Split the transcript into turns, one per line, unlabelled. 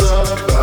up.